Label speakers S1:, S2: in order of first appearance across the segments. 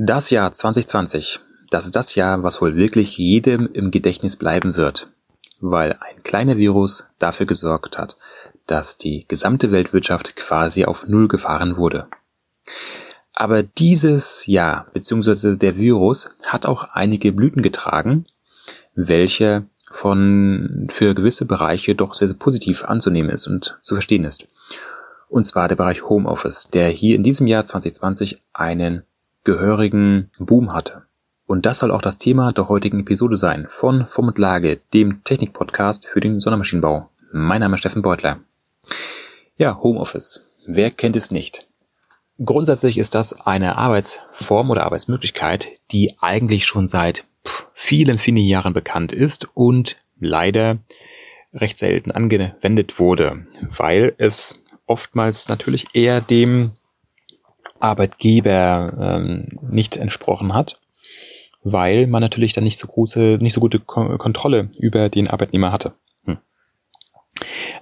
S1: Das Jahr 2020, das ist das Jahr, was wohl wirklich jedem im Gedächtnis bleiben wird, weil ein kleiner Virus dafür gesorgt hat, dass die gesamte Weltwirtschaft quasi auf Null gefahren wurde. Aber dieses Jahr bzw. der Virus hat auch einige Blüten getragen, welche von für gewisse Bereiche doch sehr, sehr positiv anzunehmen ist und zu verstehen ist. Und zwar der Bereich Homeoffice, der hier in diesem Jahr 2020 einen gehörigen Boom hatte. Und das soll auch das Thema der heutigen Episode sein von Form und Lage, dem Technik-Podcast für den Sondermaschinenbau. Mein Name ist Steffen Beutler. Ja, Homeoffice. Wer kennt es nicht? Grundsätzlich ist das eine Arbeitsform oder Arbeitsmöglichkeit, die eigentlich schon seit vielen, vielen Jahren bekannt ist und leider recht selten angewendet wurde, weil es oftmals natürlich eher dem Arbeitgeber ähm, nicht entsprochen hat, weil man natürlich dann nicht so gute, nicht so gute Kontrolle über den Arbeitnehmer hatte. Hm.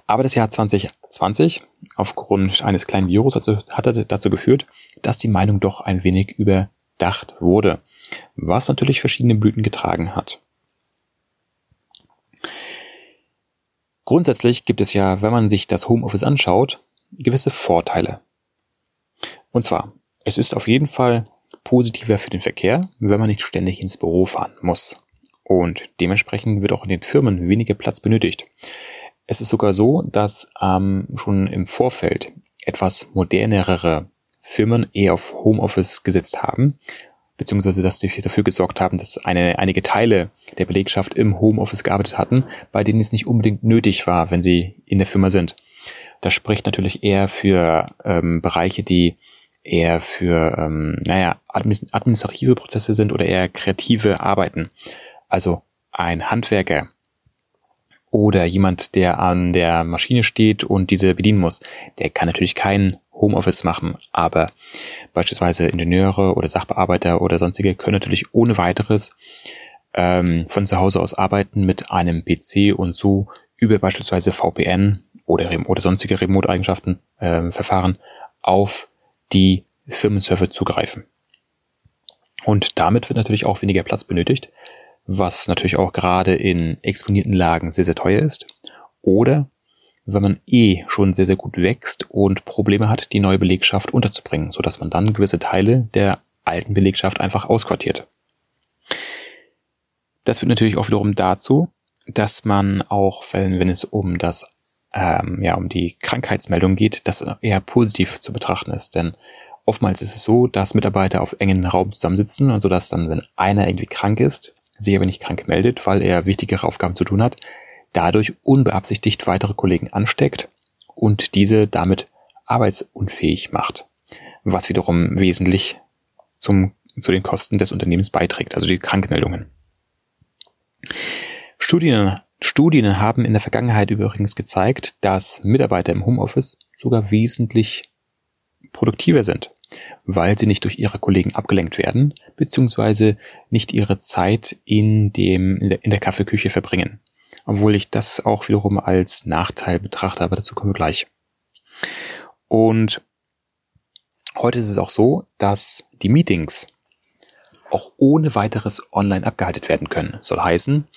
S1: Aber das Jahr 2020 aufgrund eines kleinen Virus also, hatte dazu geführt, dass die Meinung doch ein wenig überdacht wurde, was natürlich verschiedene Blüten getragen hat. Grundsätzlich gibt es ja, wenn man sich das Homeoffice anschaut, gewisse Vorteile. Und zwar, es ist auf jeden Fall positiver für den Verkehr, wenn man nicht ständig ins Büro fahren muss. Und dementsprechend wird auch in den Firmen weniger Platz benötigt. Es ist sogar so, dass ähm, schon im Vorfeld etwas modernere Firmen eher auf Homeoffice gesetzt haben, beziehungsweise dass die dafür gesorgt haben, dass eine, einige Teile der Belegschaft im Homeoffice gearbeitet hatten, bei denen es nicht unbedingt nötig war, wenn sie in der Firma sind. Das spricht natürlich eher für ähm, Bereiche, die eher für, ähm, naja, administrative Prozesse sind oder eher kreative Arbeiten. Also ein Handwerker oder jemand, der an der Maschine steht und diese bedienen muss, der kann natürlich kein Homeoffice machen, aber beispielsweise Ingenieure oder Sachbearbeiter oder sonstige können natürlich ohne weiteres ähm, von zu Hause aus arbeiten mit einem PC und so über beispielsweise VPN oder, oder sonstige Remote-Eigenschaften äh, Verfahren auf die Firmenserver zugreifen. Und damit wird natürlich auch weniger Platz benötigt, was natürlich auch gerade in exponierten Lagen sehr, sehr teuer ist. Oder wenn man eh schon sehr, sehr gut wächst und Probleme hat, die neue Belegschaft unterzubringen, sodass man dann gewisse Teile der alten Belegschaft einfach ausquartiert. Das führt natürlich auch wiederum dazu, dass man auch, wenn, wenn es um das ähm, ja um die Krankheitsmeldung geht, das eher positiv zu betrachten ist, denn Oftmals ist es so, dass Mitarbeiter auf engen Raum zusammensitzen und so dass dann, wenn einer irgendwie krank ist, sich aber nicht krank meldet, weil er wichtigere Aufgaben zu tun hat, dadurch unbeabsichtigt weitere Kollegen ansteckt und diese damit arbeitsunfähig macht, was wiederum wesentlich zum, zu den Kosten des Unternehmens beiträgt, also die Krankmeldungen. Studien, Studien haben in der Vergangenheit übrigens gezeigt, dass Mitarbeiter im Homeoffice sogar wesentlich produktiver sind weil sie nicht durch ihre Kollegen abgelenkt werden, beziehungsweise nicht ihre Zeit in dem, in der, der Kaffeeküche verbringen. Obwohl ich das auch wiederum als Nachteil betrachte, aber dazu kommen wir gleich. Und heute ist es auch so, dass die Meetings auch ohne weiteres online abgehalten werden können. Soll heißen,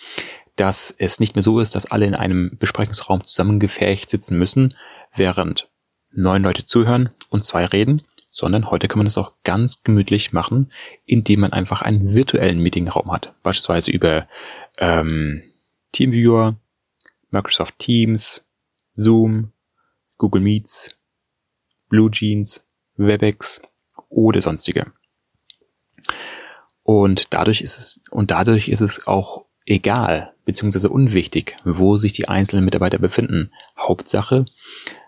S1: dass es nicht mehr so ist, dass alle in einem Besprechungsraum zusammengefärcht sitzen müssen, während neun Leute zuhören und zwei reden, sondern heute kann man es auch ganz gemütlich machen, indem man einfach einen virtuellen Meetingraum hat. Beispielsweise über ähm, Teamviewer, Microsoft Teams, Zoom, Google Meets, BlueJeans, WebEx oder sonstige. Und dadurch ist es, und dadurch ist es auch egal, beziehungsweise unwichtig, wo sich die einzelnen Mitarbeiter befinden. Hauptsache,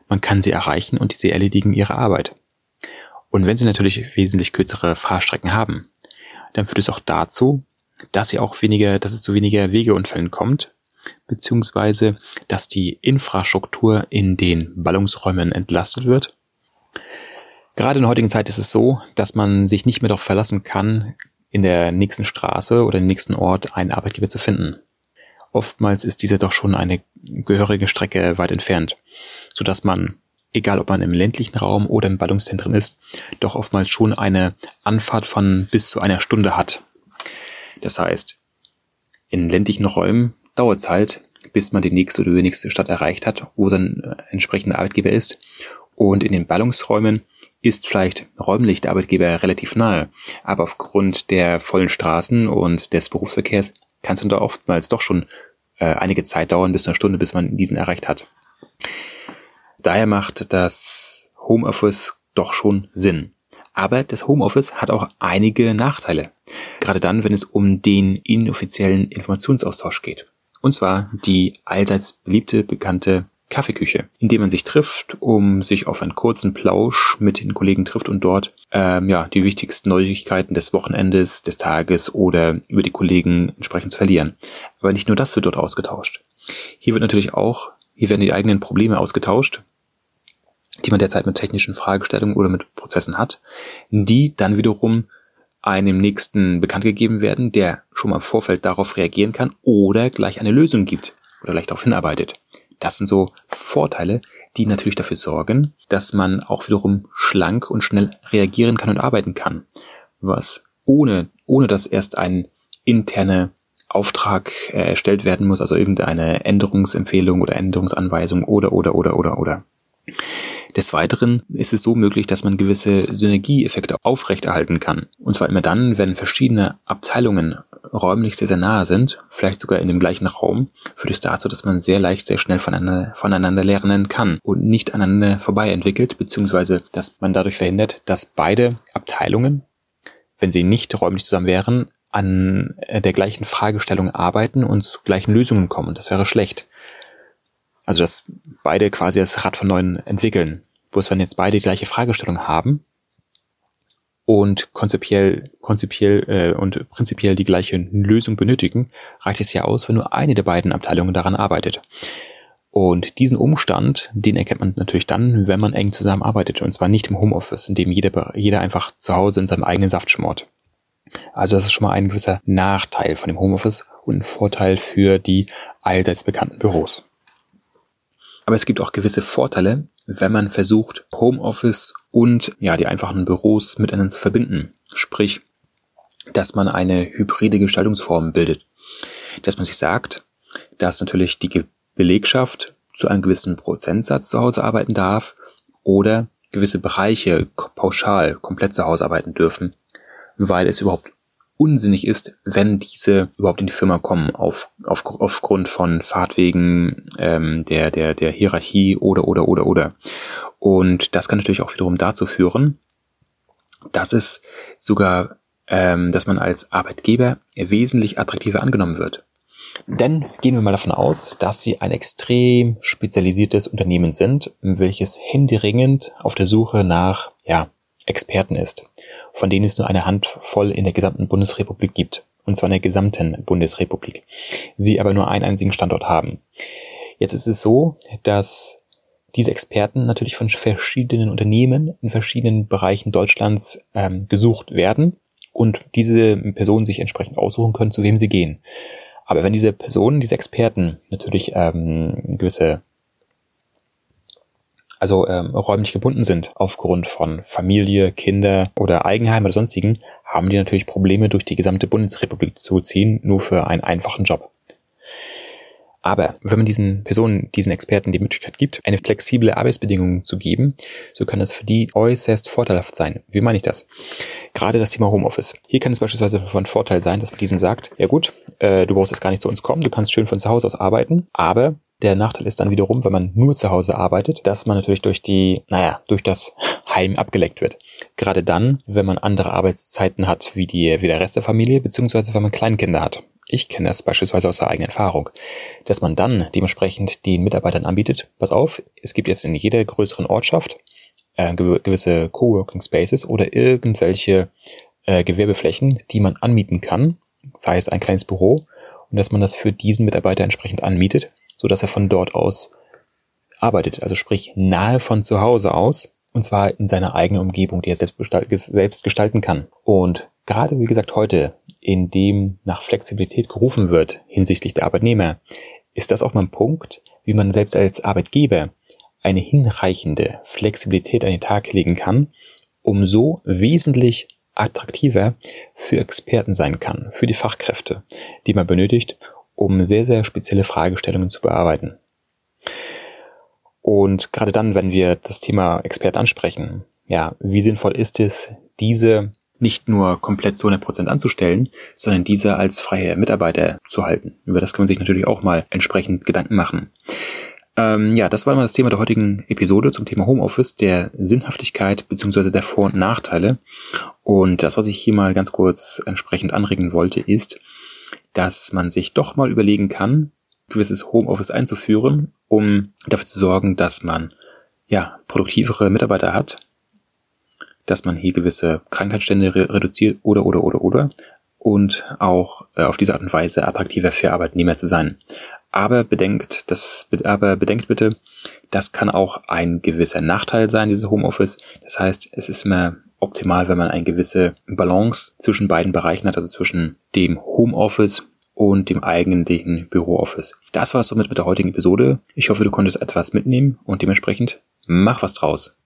S1: man kann sie erreichen und sie erledigen ihre Arbeit. Und wenn Sie natürlich wesentlich kürzere Fahrstrecken haben, dann führt es auch dazu, dass sie auch weniger, dass es zu weniger Wegeunfällen kommt, beziehungsweise dass die Infrastruktur in den Ballungsräumen entlastet wird. Gerade in der heutigen Zeit ist es so, dass man sich nicht mehr darauf verlassen kann, in der nächsten Straße oder im nächsten Ort einen Arbeitgeber zu finden. Oftmals ist dieser doch schon eine gehörige Strecke weit entfernt, sodass man egal ob man im ländlichen Raum oder im Ballungszentrum ist, doch oftmals schon eine Anfahrt von bis zu einer Stunde hat. Das heißt, in ländlichen Räumen dauert es halt, bis man die nächste oder übernächste Stadt erreicht hat, wo dann äh, entsprechender Arbeitgeber ist. Und in den Ballungsräumen ist vielleicht räumlich der Arbeitgeber relativ nahe, aber aufgrund der vollen Straßen und des Berufsverkehrs kann es dann da oftmals doch schon äh, einige Zeit dauern, bis eine Stunde, bis man diesen erreicht hat. Daher macht das Homeoffice doch schon Sinn. Aber das Homeoffice hat auch einige Nachteile. Gerade dann, wenn es um den inoffiziellen Informationsaustausch geht. Und zwar die allseits beliebte, bekannte Kaffeeküche, in dem man sich trifft, um sich auf einen kurzen Plausch mit den Kollegen trifft und dort ähm, ja die wichtigsten Neuigkeiten des Wochenendes, des Tages oder über die Kollegen entsprechend zu verlieren. Aber nicht nur das wird dort ausgetauscht. Hier wird natürlich auch, hier werden die eigenen Probleme ausgetauscht, die man derzeit mit technischen Fragestellungen oder mit Prozessen hat, die dann wiederum einem Nächsten bekannt gegeben werden, der schon mal im Vorfeld darauf reagieren kann oder gleich eine Lösung gibt oder gleich darauf hinarbeitet. Das sind so Vorteile, die natürlich dafür sorgen, dass man auch wiederum schlank und schnell reagieren kann und arbeiten kann. Was ohne, ohne dass erst ein interner Auftrag äh, erstellt werden muss, also irgendeine Änderungsempfehlung oder Änderungsanweisung oder, oder, oder, oder, oder. Des Weiteren ist es so möglich, dass man gewisse Synergieeffekte aufrechterhalten kann. Und zwar immer dann, wenn verschiedene Abteilungen räumlich sehr, sehr nahe sind, vielleicht sogar in dem gleichen Raum, führt es dazu, dass man sehr leicht, sehr schnell voneinander, voneinander lernen kann und nicht aneinander vorbei entwickelt, beziehungsweise dass man dadurch verhindert, dass beide Abteilungen, wenn sie nicht räumlich zusammen wären, an der gleichen Fragestellung arbeiten und zu gleichen Lösungen kommen. Das wäre schlecht. Also dass beide quasi das Rad von neuem entwickeln. Bloß wenn jetzt beide die gleiche Fragestellung haben und konzipiell, konzipiell äh, und prinzipiell die gleiche Lösung benötigen, reicht es ja aus, wenn nur eine der beiden Abteilungen daran arbeitet. Und diesen Umstand, den erkennt man natürlich dann, wenn man eng zusammenarbeitet. Und zwar nicht im Homeoffice, in dem jeder, jeder einfach zu Hause in seinem eigenen Saft schmort. Also das ist schon mal ein gewisser Nachteil von dem Homeoffice und ein Vorteil für die allseits bekannten Büros. Aber es gibt auch gewisse Vorteile, wenn man versucht, Homeoffice und ja, die einfachen Büros miteinander zu verbinden. Sprich, dass man eine hybride Gestaltungsform bildet. Dass man sich sagt, dass natürlich die Belegschaft zu einem gewissen Prozentsatz zu Hause arbeiten darf oder gewisse Bereiche pauschal komplett zu Hause arbeiten dürfen, weil es überhaupt unsinnig ist, wenn diese überhaupt in die Firma kommen, auf, auf, aufgrund von Fahrtwegen, ähm, der, der, der Hierarchie oder, oder, oder, oder. Und das kann natürlich auch wiederum dazu führen, dass es sogar, ähm, dass man als Arbeitgeber wesentlich attraktiver angenommen wird. Denn gehen wir mal davon aus, dass Sie ein extrem spezialisiertes Unternehmen sind, welches händeringend auf der Suche nach, ja, Experten ist, von denen es nur eine Handvoll in der gesamten Bundesrepublik gibt, und zwar in der gesamten Bundesrepublik, sie aber nur einen einzigen Standort haben. Jetzt ist es so, dass diese Experten natürlich von verschiedenen Unternehmen in verschiedenen Bereichen Deutschlands ähm, gesucht werden und diese Personen sich entsprechend aussuchen können, zu wem sie gehen. Aber wenn diese Personen, diese Experten natürlich ähm, gewisse also ähm, räumlich gebunden sind aufgrund von Familie, Kinder oder Eigenheim oder sonstigen, haben die natürlich Probleme, durch die gesamte Bundesrepublik zu ziehen, nur für einen einfachen Job. Aber wenn man diesen Personen, diesen Experten die Möglichkeit gibt, eine flexible Arbeitsbedingung zu geben, so kann das für die äußerst vorteilhaft sein. Wie meine ich das? Gerade das Thema Homeoffice. Hier kann es beispielsweise von Vorteil sein, dass man diesen sagt, ja gut, äh, du brauchst jetzt gar nicht zu uns kommen, du kannst schön von zu Hause aus arbeiten, aber der Nachteil ist dann wiederum, wenn man nur zu Hause arbeitet, dass man natürlich durch die, naja, durch das Heim abgeleckt wird. Gerade dann, wenn man andere Arbeitszeiten hat wie die, wie der Rest der Familie, beziehungsweise wenn man Kleinkinder hat. Ich kenne das beispielsweise aus der eigenen Erfahrung, dass man dann dementsprechend den Mitarbeitern anbietet, pass auf, es gibt jetzt in jeder größeren Ortschaft äh, gewisse Coworking Spaces oder irgendwelche äh, Gewerbeflächen, die man anmieten kann, sei es ein kleines Büro, und dass man das für diesen Mitarbeiter entsprechend anmietet so dass er von dort aus arbeitet, also sprich nahe von zu Hause aus und zwar in seiner eigenen Umgebung, die er selbst, selbst gestalten kann. Und gerade wie gesagt heute, in dem nach Flexibilität gerufen wird hinsichtlich der Arbeitnehmer, ist das auch mal ein Punkt, wie man selbst als Arbeitgeber eine hinreichende Flexibilität an den Tag legen kann, um so wesentlich attraktiver für Experten sein kann, für die Fachkräfte, die man benötigt, um sehr, sehr spezielle Fragestellungen zu bearbeiten. Und gerade dann, wenn wir das Thema Expert ansprechen, ja, wie sinnvoll ist es, diese nicht nur komplett zu 100% anzustellen, sondern diese als freie Mitarbeiter zu halten. Über das kann man sich natürlich auch mal entsprechend Gedanken machen. Ähm, ja, das war mal das Thema der heutigen Episode zum Thema Homeoffice, der Sinnhaftigkeit beziehungsweise der Vor- und Nachteile. Und das, was ich hier mal ganz kurz entsprechend anregen wollte, ist, dass man sich doch mal überlegen kann, gewisses Homeoffice einzuführen, um dafür zu sorgen, dass man ja produktivere Mitarbeiter hat, dass man hier gewisse Krankheitsstände re reduziert oder oder oder oder und auch äh, auf diese Art und Weise attraktiver für Arbeitnehmer zu sein. Aber bedenkt, das, aber bedenkt bitte, das kann auch ein gewisser Nachteil sein, dieses Homeoffice. Das heißt, es ist immer optimal, wenn man eine gewisse Balance zwischen beiden Bereichen hat, also zwischen dem Homeoffice und dem eigentlichen Bürooffice. Das war es somit mit der heutigen Episode. Ich hoffe, du konntest etwas mitnehmen und dementsprechend mach was draus.